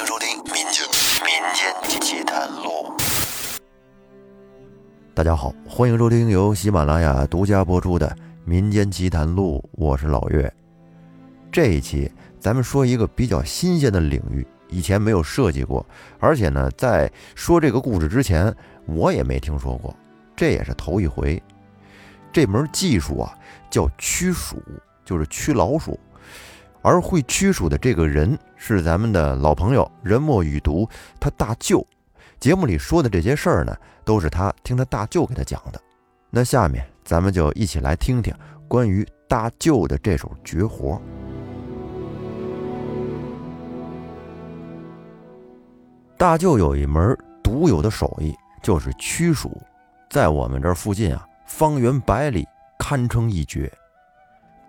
迎收听《民间民间奇谈录》。大家好，欢迎收听由喜马拉雅独家播出的《民间奇谈录》，我是老岳。这一期咱们说一个比较新鲜的领域，以前没有涉及过，而且呢，在说这个故事之前，我也没听说过，这也是头一回。这门技术啊，叫驱鼠，就是驱老鼠。而会驱鼠的这个人是咱们的老朋友人墨雨读，他大舅。节目里说的这些事儿呢，都是他听他大舅给他讲的。那下面咱们就一起来听听关于大舅的这手绝活。大舅有一门独有的手艺，就是驱鼠，在我们这附近啊，方圆百里堪称一绝。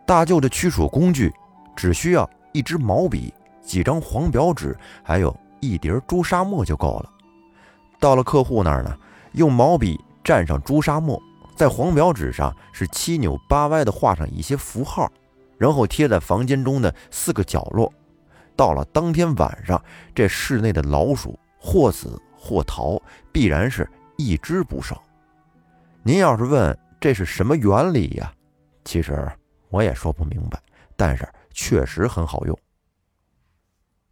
大舅的驱鼠工具。只需要一支毛笔、几张黄表纸，还有一碟朱砂墨就够了。到了客户那儿呢，用毛笔蘸上朱砂墨，在黄表纸上是七扭八歪地画上一些符号，然后贴在房间中的四个角落。到了当天晚上，这室内的老鼠或死或逃，必然是一只不剩。您要是问这是什么原理呀？其实我也说不明白，但是。确实很好用。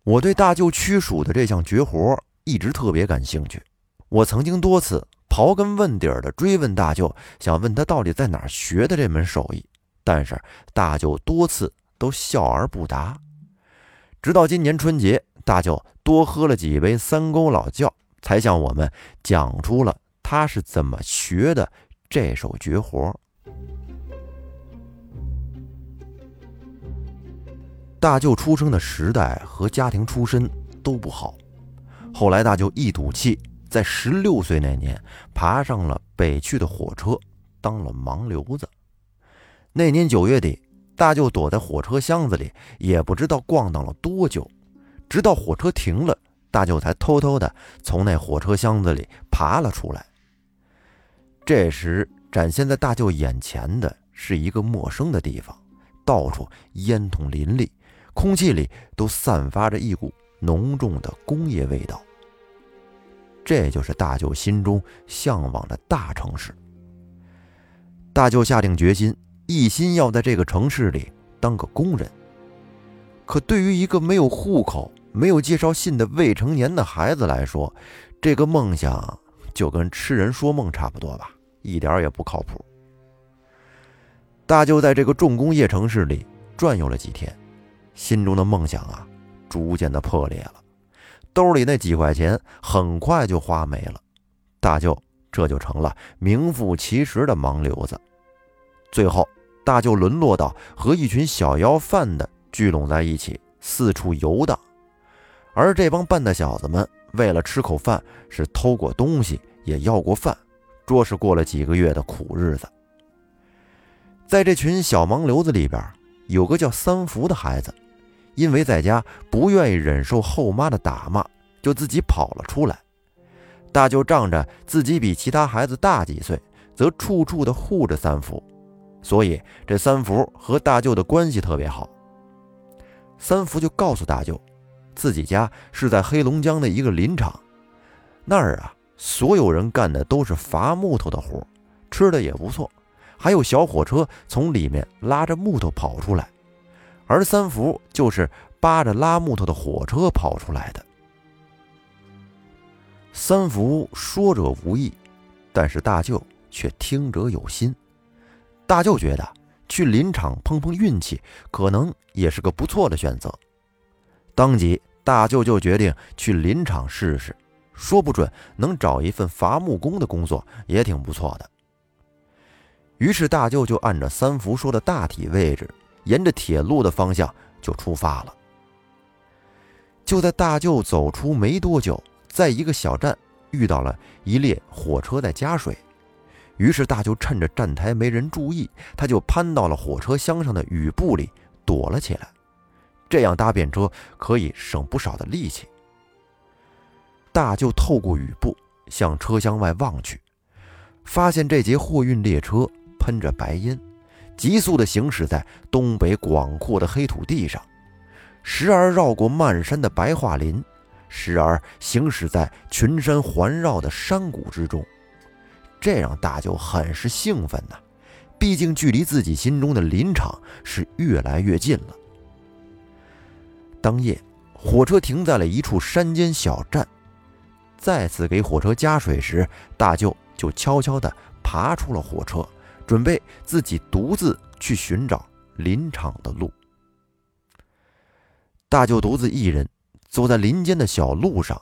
我对大舅驱鼠的这项绝活一直特别感兴趣。我曾经多次刨根问底儿的追问大舅，想问他到底在哪儿学的这门手艺，但是大舅多次都笑而不答。直到今年春节，大舅多喝了几杯三沟老窖，才向我们讲出了他是怎么学的这手绝活。大舅出生的时代和家庭出身都不好，后来大舅一赌气，在十六岁那年爬上了北去的火车，当了盲流子。那年九月底，大舅躲在火车箱子里，也不知道逛荡了多久，直到火车停了，大舅才偷偷的从那火车箱子里爬了出来。这时，展现在大舅眼前的是一个陌生的地方，到处烟筒林立。空气里都散发着一股浓重的工业味道。这就是大舅心中向往的大城市。大舅下定决心，一心要在这个城市里当个工人。可对于一个没有户口、没有介绍信的未成年的孩子来说，这个梦想就跟痴人说梦差不多吧，一点也不靠谱。大舅在这个重工业城市里转悠了几天。心中的梦想啊，逐渐的破裂了，兜里那几块钱很快就花没了，大舅这就成了名副其实的盲流子。最后，大舅沦落到和一群小要饭的聚拢在一起，四处游荡。而这帮笨的小子们，为了吃口饭，是偷过东西，也要过饭，着实过了几个月的苦日子。在这群小盲流子里边，有个叫三福的孩子。因为在家不愿意忍受后妈的打骂，就自己跑了出来。大舅仗着自己比其他孩子大几岁，则处处的护着三福，所以这三福和大舅的关系特别好。三福就告诉大舅，自己家是在黑龙江的一个林场，那儿啊，所有人干的都是伐木头的活，吃的也不错，还有小火车从里面拉着木头跑出来。而三福就是扒着拉木头的火车跑出来的。三福说者无意，但是大舅却听者有心。大舅觉得去林场碰碰运气，可能也是个不错的选择。当即，大舅就决定去林场试试，说不准能找一份伐木工的工作，也挺不错的。于是，大舅就按照三福说的大体位置。沿着铁路的方向就出发了。就在大舅走出没多久，在一个小站遇到了一列火车在加水，于是大舅趁着站台没人注意，他就攀到了火车厢上的雨布里躲了起来。这样搭便车可以省不少的力气。大舅透过雨布向车厢外望去，发现这节货运列车喷着白烟。急速地行驶在东北广阔的黑土地上，时而绕过漫山的白桦林，时而行驶在群山环绕的山谷之中，这让大舅很是兴奋呐。毕竟距离自己心中的林场是越来越近了。当夜，火车停在了一处山间小站。再次给火车加水时，大舅就悄悄地爬出了火车，准备自己独自去寻找林场的路。大舅独自一人走在林间的小路上，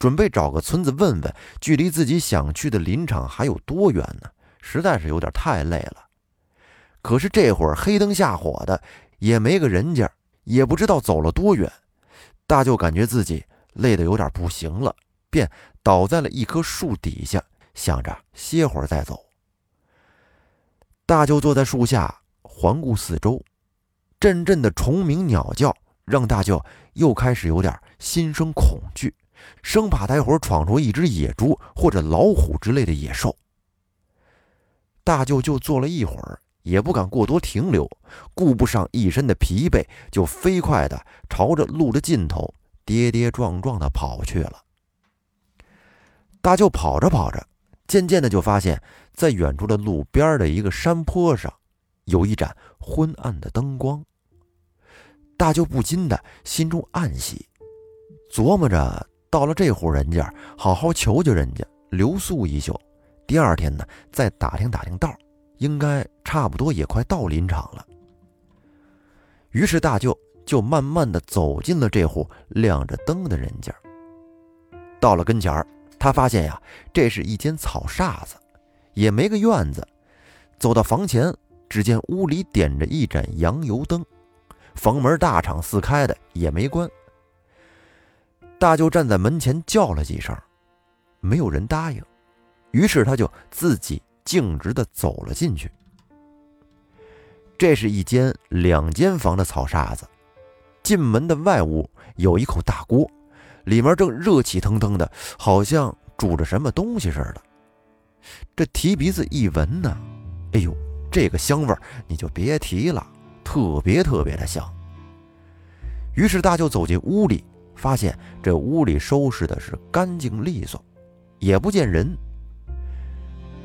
准备找个村子问问，距离自己想去的林场还有多远呢？实在是有点太累了。可是这会儿黑灯瞎火的，也没个人家，也不知道走了多远。大舅感觉自己累得有点不行了。便倒在了一棵树底下，想着歇会儿再走。大舅坐在树下，环顾四周，阵阵的虫鸣鸟叫让大舅又开始有点心生恐惧，生怕待会儿闯出一只野猪或者老虎之类的野兽。大舅就坐了一会儿，也不敢过多停留，顾不上一身的疲惫，就飞快地朝着路的尽头跌跌撞撞地跑去了。大舅跑着跑着，渐渐的就发现，在远处的路边的一个山坡上，有一盏昏暗的灯光。大舅不禁的心中暗喜，琢磨着到了这户人家，好好求求人家留宿一宿，第二天呢再打听打听道，应该差不多也快到林场了。于是大舅就慢慢的走进了这户亮着灯的人家。到了跟前儿。他发现呀，这是一间草厦子，也没个院子。走到房前，只见屋里点着一盏洋油灯，房门大敞四开的，也没关。大舅站在门前叫了几声，没有人答应，于是他就自己径直的走了进去。这是一间两间房的草厦子，进门的外屋有一口大锅。里面正热气腾腾的，好像煮着什么东西似的。这提鼻子一闻呢，哎呦，这个香味你就别提了，特别特别的香。于是大舅走进屋里，发现这屋里收拾的是干净利索，也不见人。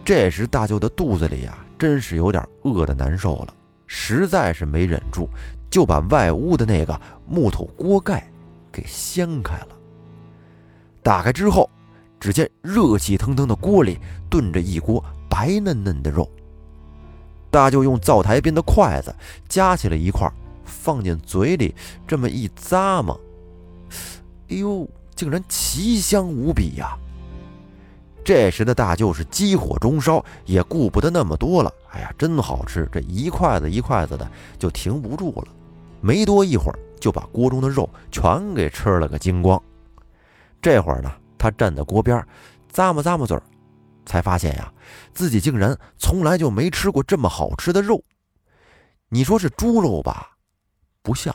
这时大舅的肚子里呀，真是有点饿的难受了，实在是没忍住，就把外屋的那个木头锅盖给掀开了。打开之后，只见热气腾腾的锅里炖着一锅白嫩嫩的肉。大舅用灶台边的筷子夹起了一块，放进嘴里，这么一咂摸，哎呦，竟然奇香无比呀！这时的大舅是急火中烧，也顾不得那么多了。哎呀，真好吃！这一筷子一筷子的就停不住了。没多一会儿，就把锅中的肉全给吃了个精光。这会儿呢，他站在锅边，咂摸咂摸嘴，才发现呀，自己竟然从来就没吃过这么好吃的肉。你说是猪肉吧，不像；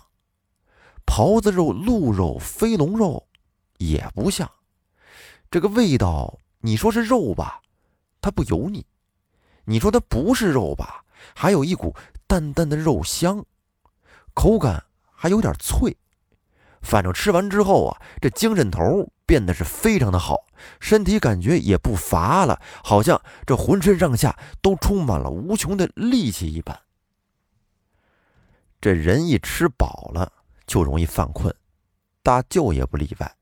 狍子肉、鹿肉、飞龙肉，也不像。这个味道，你说是肉吧，它不油腻；你说它不是肉吧，还有一股淡淡的肉香，口感还有点脆。反正吃完之后啊，这精神头变得是非常的好，身体感觉也不乏了，好像这浑身上下都充满了无穷的力气一般。这人一吃饱了就容易犯困，大舅也不例外。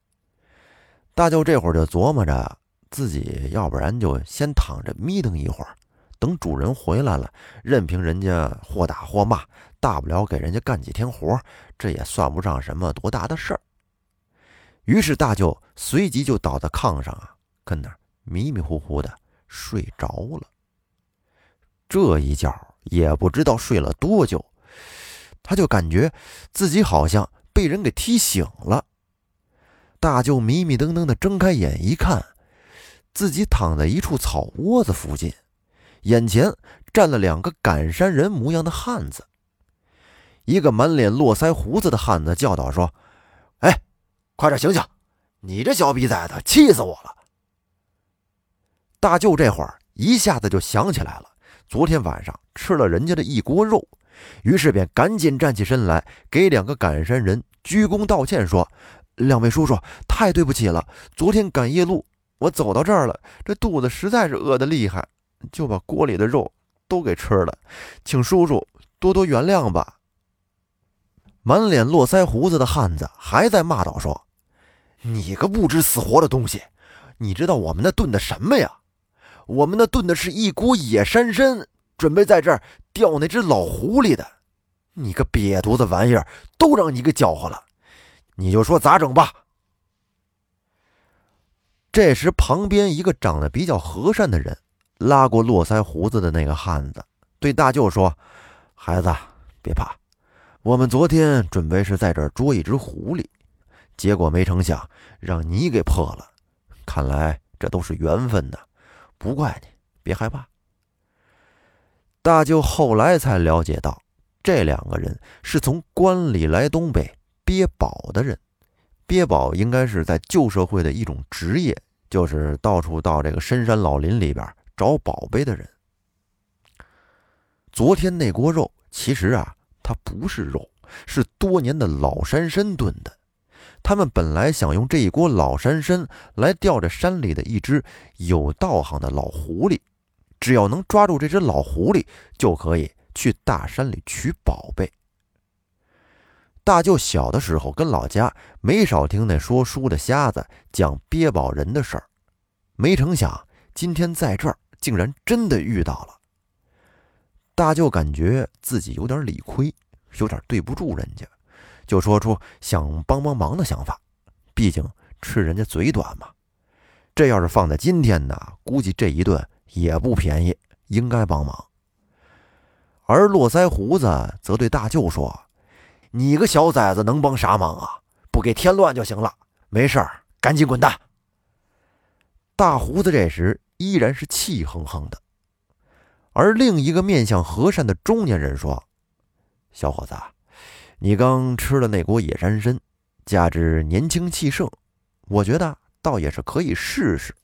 大舅这会儿就琢磨着，自己要不然就先躺着眯瞪一会儿，等主人回来了，任凭人家或打或骂。大不了给人家干几天活，这也算不上什么多大的事儿。于是大舅随即就倒在炕上啊，跟那儿迷迷糊糊的睡着了。这一觉也不知道睡了多久，他就感觉自己好像被人给踢醒了。大舅迷迷瞪瞪的睁开眼一看，自己躺在一处草窝子附近，眼前站了两个赶山人模样的汉子。一个满脸络腮胡子的汉子叫道：“说，哎，快点醒醒！你这小逼崽子，气死我了！”大舅这会儿一下子就想起来了，昨天晚上吃了人家的一锅肉，于是便赶紧站起身来，给两个赶山人鞠躬道歉，说：“两位叔叔，太对不起了，昨天赶夜路，我走到这儿了，这肚子实在是饿得厉害，就把锅里的肉都给吃了，请叔叔多多原谅吧。”满脸络腮胡子的汉子还在骂道：“说，你个不知死活的东西，你知道我们那炖的什么呀？我们那炖的是一锅野山参，准备在这儿钓那只老狐狸的。你个瘪犊子玩意儿，都让你给搅和了，你就说咋整吧。”这时，旁边一个长得比较和善的人拉过络腮胡子的那个汉子，对大舅说：“孩子，别怕。”我们昨天准备是在这儿捉一只狐狸，结果没成想让你给破了。看来这都是缘分呐，不怪你，别害怕。大舅后来才了解到，这两个人是从关里来东北憋宝的人。憋宝应该是在旧社会的一种职业，就是到处到这个深山老林里边找宝贝的人。昨天那锅肉，其实啊。它不是肉，是多年的老山参炖的。他们本来想用这一锅老山参来钓着山里的一只有道行的老狐狸，只要能抓住这只老狐狸，就可以去大山里取宝贝。大舅小的时候跟老家没少听那说书的瞎子讲憋宝人的事儿，没成想今天在这儿竟然真的遇到了。大舅感觉自己有点理亏，有点对不住人家，就说出想帮帮忙的想法。毕竟吃人家嘴短嘛。这要是放在今天呢，估计这一顿也不便宜，应该帮忙。而络腮胡子则对大舅说：“你个小崽子能帮啥忙啊？不给添乱就行了。没事儿，赶紧滚蛋。”大胡子这时依然是气哼哼的。而另一个面相和善的中年人说：“小伙子，你刚吃了那锅野山参，加之年轻气盛，我觉得倒也是可以试试。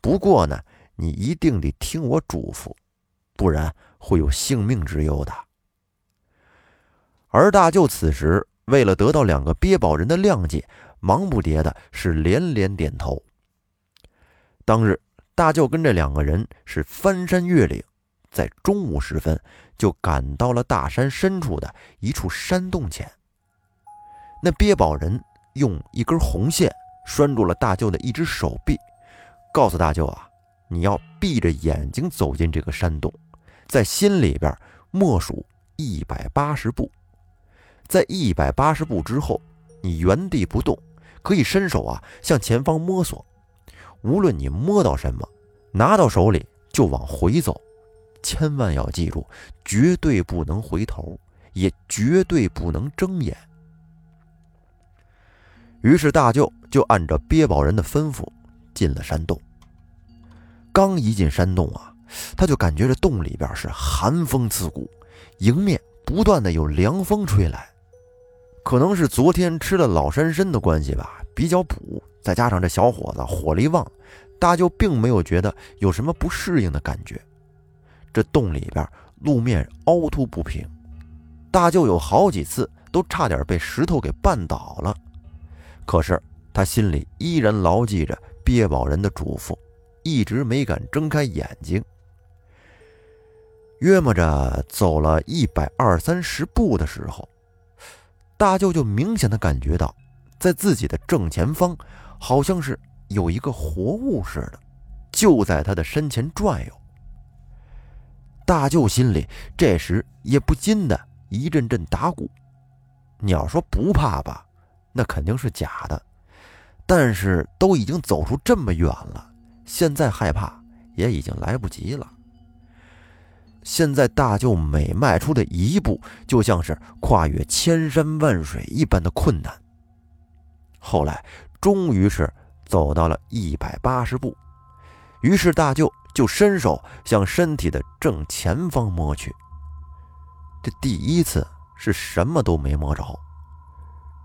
不过呢，你一定得听我嘱咐，不然会有性命之忧的。”而大舅此时为了得到两个憋宝人的谅解，忙不迭的是连连点头。当日，大舅跟这两个人是翻山越岭。在中午时分，就赶到了大山深处的一处山洞前。那憋宝人用一根红线拴住了大舅的一只手臂，告诉大舅啊，你要闭着眼睛走进这个山洞，在心里边默数一百八十步，在一百八十步之后，你原地不动，可以伸手啊向前方摸索，无论你摸到什么，拿到手里就往回走。千万要记住，绝对不能回头，也绝对不能睁眼。于是大舅就按照憋宝人的吩咐进了山洞。刚一进山洞啊，他就感觉这洞里边是寒风刺骨，迎面不断的有凉风吹来。可能是昨天吃了老山参的关系吧，比较补，再加上这小伙子火力旺，大舅并没有觉得有什么不适应的感觉。这洞里边路面凹凸不平，大舅有好几次都差点被石头给绊倒了。可是他心里依然牢记着憋宝人的嘱咐，一直没敢睁开眼睛。约摸着走了一百二三十步的时候，大舅就明显的感觉到，在自己的正前方，好像是有一个活物似的，就在他的身前转悠。大舅心里这时也不禁的一阵阵打鼓。你要说不怕吧，那肯定是假的。但是都已经走出这么远了，现在害怕也已经来不及了。现在大舅每迈出的一步，就像是跨越千山万水一般的困难。后来，终于是走到了一百八十步，于是大舅。就伸手向身体的正前方摸去。这第一次是什么都没摸着，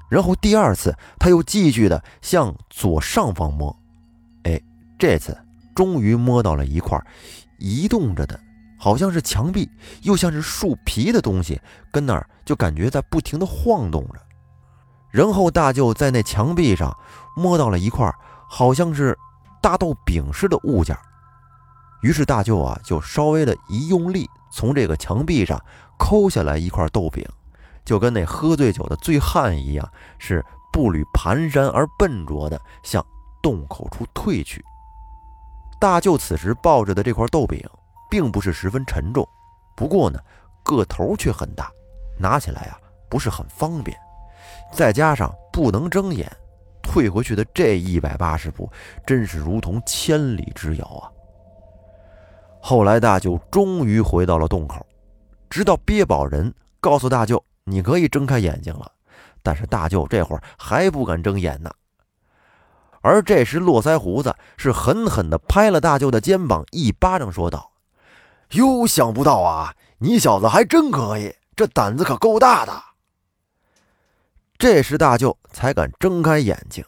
然后第二次他又继续的向左上方摸，哎，这次终于摸到了一块移动着的，好像是墙壁又像是树皮的东西，跟那儿就感觉在不停的晃动着。然后大舅在那墙壁上摸到了一块好像是大豆饼似的物件，于是大舅啊就稍微的一用力，从这个墙壁上抠下来一块豆饼，就跟那喝醉酒的醉汉一样，是步履蹒跚而笨拙的向洞口处退去。大舅此时抱着的这块豆饼，并不是十分沉重，不过呢，个头却很大，拿起来啊不是很方便，再加上不能睁眼。退回去的这一百八十步，真是如同千里之遥啊！后来大舅终于回到了洞口，直到憋宝人告诉大舅：“你可以睁开眼睛了。”但是大舅这会儿还不敢睁眼呢。而这时，络腮胡子是狠狠地拍了大舅的肩膀，一巴掌说道：“哟，想不到啊，你小子还真可以，这胆子可够大的。”这时，大舅才敢睁开眼睛，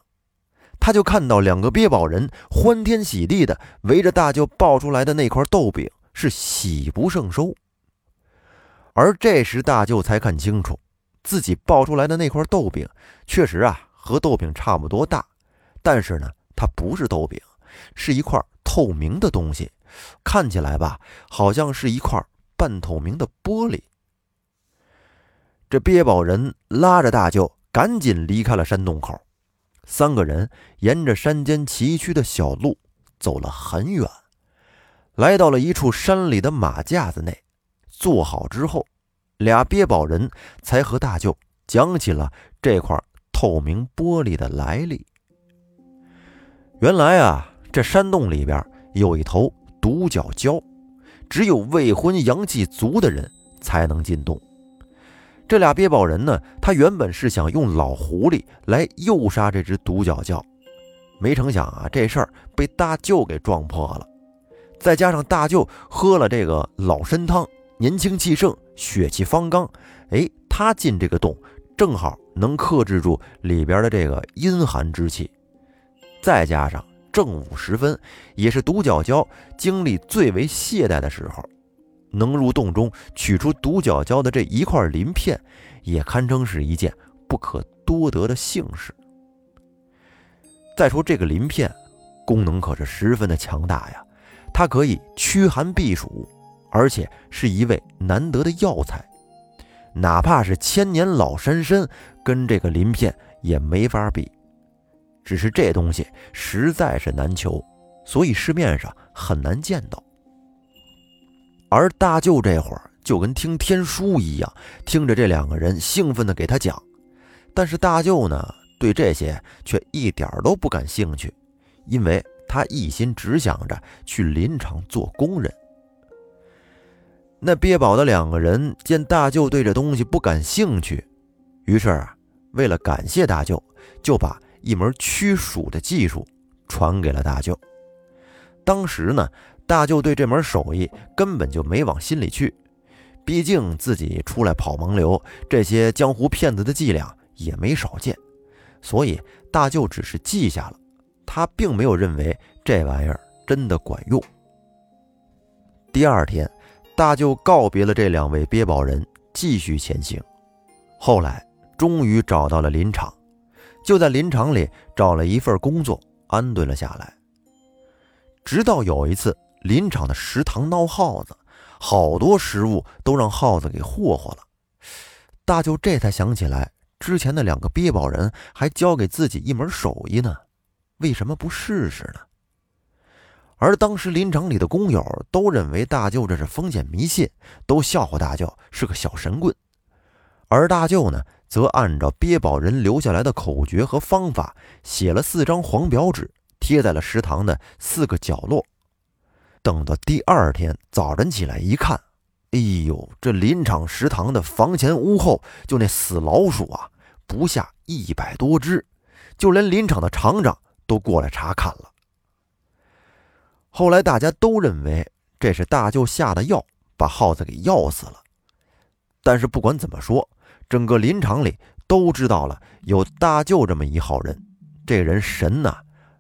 他就看到两个憋宝人欢天喜地的围着大舅抱出来的那块豆饼，是喜不胜收。而这时，大舅才看清楚，自己抱出来的那块豆饼，确实啊和豆饼差不多大，但是呢，它不是豆饼，是一块透明的东西，看起来吧，好像是一块半透明的玻璃。这憋宝人拉着大舅。赶紧离开了山洞口，三个人沿着山间崎岖的小路走了很远，来到了一处山里的马架子内。坐好之后，俩鳖宝人才和大舅讲起了这块透明玻璃的来历。原来啊，这山洞里边有一头独角蛟，只有未婚阳气足的人才能进洞。这俩鳖宝人呢，他原本是想用老狐狸来诱杀这只独角蛟，没成想啊，这事儿被大舅给撞破了。再加上大舅喝了这个老参汤，年轻气盛，血气方刚，哎，他进这个洞正好能克制住里边的这个阴寒之气。再加上正午时分，也是独角蛟精力最为懈怠的时候。能入洞中取出独角蛟的这一块鳞片，也堪称是一件不可多得的幸事。再说这个鳞片，功能可是十分的强大呀，它可以驱寒避暑，而且是一味难得的药材，哪怕是千年老山参，跟这个鳞片也没法比。只是这东西实在是难求，所以市面上很难见到。而大舅这会儿就跟听天书一样，听着这两个人兴奋地给他讲。但是大舅呢，对这些却一点都不感兴趣，因为他一心只想着去林场做工人。那鳖宝的两个人见大舅对这东西不感兴趣，于是啊，为了感谢大舅，就把一门驱鼠的技术传给了大舅。当时呢。大舅对这门手艺根本就没往心里去，毕竟自己出来跑盲流，这些江湖骗子的伎俩也没少见，所以大舅只是记下了，他并没有认为这玩意儿真的管用。第二天，大舅告别了这两位鳖宝人，继续前行。后来终于找到了林场，就在林场里找了一份工作，安顿了下来。直到有一次。林场的食堂闹耗子，好多食物都让耗子给霍霍了。大舅这才想起来，之前的两个鳖宝人还教给自己一门手艺呢，为什么不试试呢？而当时林场里的工友都认为大舅这是封建迷信，都笑话大舅是个小神棍。而大舅呢，则按照鳖宝人留下来的口诀和方法，写了四张黄表纸，贴在了食堂的四个角落。等到第二天早晨起来一看，哎呦，这林场食堂的房前屋后，就那死老鼠啊，不下一百多只，就连林场的厂长都过来查看了。后来大家都认为这是大舅下的药，把耗子给药死了。但是不管怎么说，整个林场里都知道了有大舅这么一号人，这人神呐！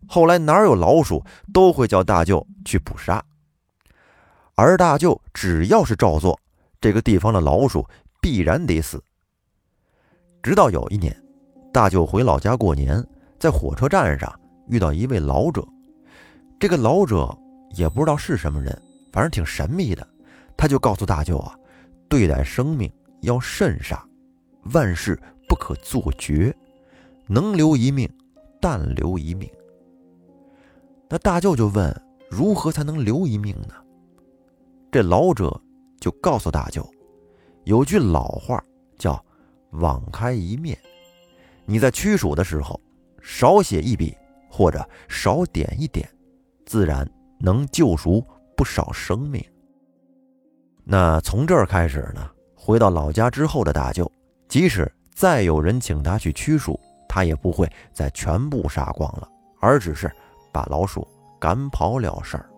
后来哪有老鼠，都会叫大舅去捕杀。而大舅只要是照做，这个地方的老鼠必然得死。直到有一年，大舅回老家过年，在火车站上遇到一位老者。这个老者也不知道是什么人，反正挺神秘的。他就告诉大舅啊，对待生命要慎杀，万事不可做绝，能留一命，但留一命。那大舅就问：如何才能留一命呢？这老者就告诉大舅，有句老话叫“网开一面”，你在驱鼠的时候少写一笔或者少点一点。自然能救赎不少生命。那从这儿开始呢，回到老家之后的大舅，即使再有人请他去驱鼠，他也不会再全部杀光了，而只是把老鼠赶跑了事儿。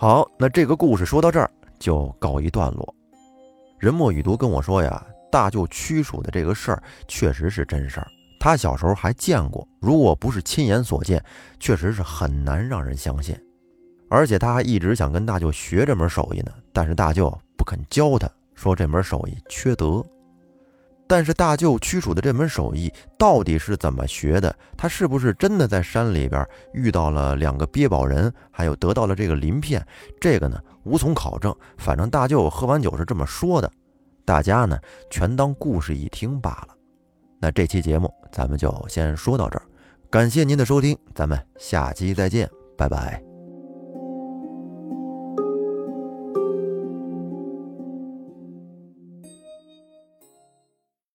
好，那这个故事说到这儿就告一段落。人墨雨读跟我说呀，大舅驱鼠的这个事儿确实是真事儿。他小时候还见过，如果不是亲眼所见，确实是很难让人相信。而且他还一直想跟大舅学这门手艺呢，但是大舅不肯教他，说这门手艺缺德。但是大舅驱鼠的这门手艺到底是怎么学的？他是不是真的在山里边遇到了两个鳖宝人，还有得到了这个鳞片？这个呢无从考证。反正大舅喝完酒是这么说的，大家呢全当故事一听罢了。那这期节目咱们就先说到这儿，感谢您的收听，咱们下期再见，拜拜。